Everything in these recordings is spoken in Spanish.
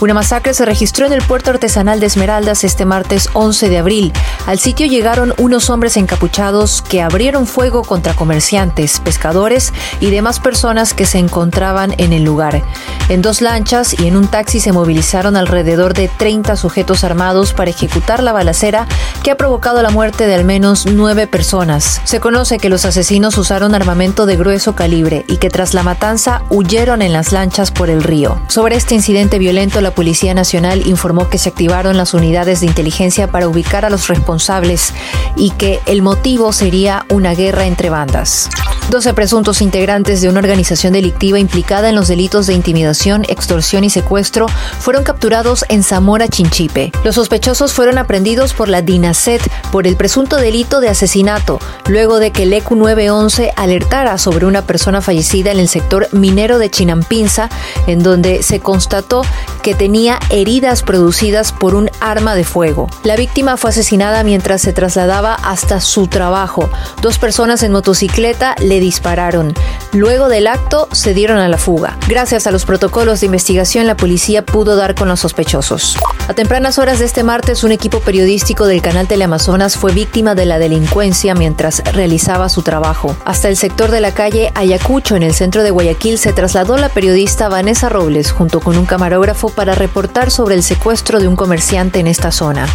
Una masacre se registró en el puerto artesanal de Esmeraldas este martes 11 de abril. Al sitio llegaron unos hombres encapuchados que abrieron fuego contra comerciantes, pescadores y demás personas que se encontraban en el lugar. En dos lanchas y en un taxi se movilizaron alrededor de 30 sujetos armados para ejecutar la balacera que ha provocado la muerte de al menos nueve personas. Se conoce que los asesinos usaron armamento de grueso calibre y que tras la matanza huyeron en las lanchas por el río. Sobre este incidente violento, la Policía Nacional informó que se activaron las unidades de inteligencia para ubicar a los responsables y que el motivo sería una guerra entre bandas. 12 presuntos integrantes de una organización delictiva implicada en los delitos de intimidación, extorsión y secuestro fueron capturados en Zamora, Chinchipe. Los sospechosos fueron aprendidos por la DINASET por el presunto delito de asesinato, luego de que el ECU 911 alertara sobre una persona fallecida en el sector minero de Chinampinza, en donde se constató que tenía heridas producidas por un arma de fuego. La víctima fue asesinada mientras se trasladaba hasta su trabajo. Dos personas en motocicleta le dispararon. Luego del acto se dieron a la fuga. Gracias a los protocolos de investigación la policía pudo dar con los sospechosos. A tempranas horas de este martes un equipo periodístico del canal Teleamazonas fue víctima de la delincuencia mientras realizaba su trabajo. Hasta el sector de la calle Ayacucho en el centro de Guayaquil se trasladó la periodista Vanessa Robles junto con un camarógrafo para reportar sobre el secuestro de un comerciante en esta zona.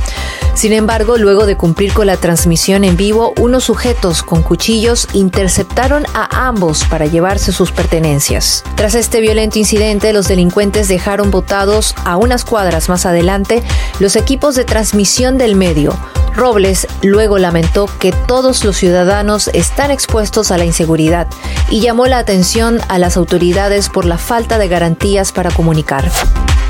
Sin embargo, luego de cumplir con la transmisión en vivo, unos sujetos con cuchillos interceptaron a ambos para llevarse sus pertenencias. Tras este violento incidente, los delincuentes dejaron botados a unas cuadras más adelante los equipos de transmisión del medio. Robles luego lamentó que todos los ciudadanos están expuestos a la inseguridad y llamó la atención a las autoridades por la falta de garantías para comunicar.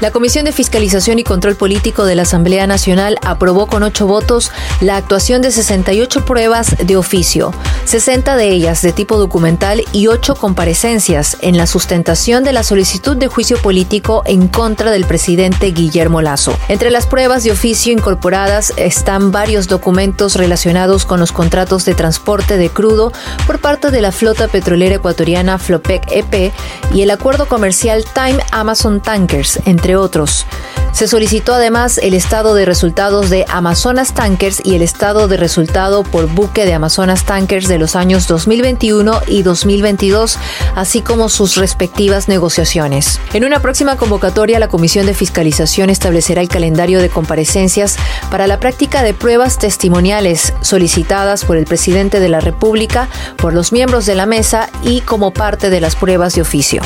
La Comisión de Fiscalización y Control Político de la Asamblea Nacional aprobó con ocho votos la actuación de 68 pruebas de oficio, 60 de ellas de tipo documental y ocho comparecencias en la sustentación de la solicitud de juicio político en contra del presidente Guillermo Lazo. Entre las pruebas de oficio incorporadas están varios documentos relacionados con los contratos de transporte de crudo por parte de la flota petrolera ecuatoriana Flopec EP y el acuerdo comercial Time Amazon Tankers, entre otros. Se solicitó además el estado de resultados de Amazonas Tankers y el estado de resultado por buque de Amazonas Tankers de los años 2021 y 2022, así como sus respectivas negociaciones. En una próxima convocatoria, la Comisión de Fiscalización establecerá el calendario de comparecencias para la práctica de pruebas testimoniales solicitadas por el presidente de la República, por los miembros de la mesa y como parte de las pruebas de oficio.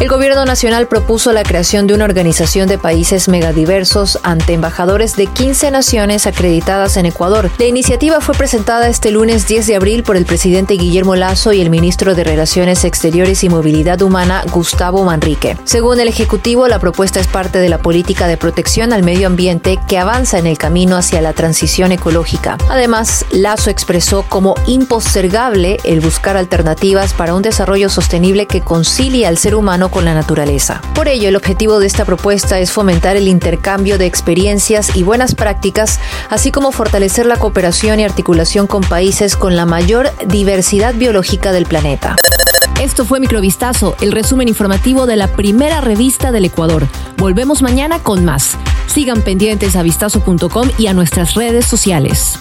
El gobierno nacional propuso la creación de una organización de países megadiversos ante embajadores de 15 naciones acreditadas en Ecuador. La iniciativa fue presentada este lunes 10 de abril por el presidente Guillermo Lazo y el ministro de Relaciones Exteriores y Movilidad Humana, Gustavo Manrique. Según el Ejecutivo, la propuesta es parte de la política de protección al medio ambiente que avanza en el camino hacia la transición ecológica. Además, Lazo expresó como impostergable el buscar alternativas para un desarrollo sostenible que concilie al ser humano con la naturaleza. Por ello, el objetivo de esta propuesta es fomentar el intercambio de experiencias y buenas prácticas, así como fortalecer la cooperación y articulación con países con la mayor diversidad biológica del planeta. Esto fue Microvistazo, el resumen informativo de la primera revista del Ecuador. Volvemos mañana con más. Sigan pendientes a vistazo.com y a nuestras redes sociales.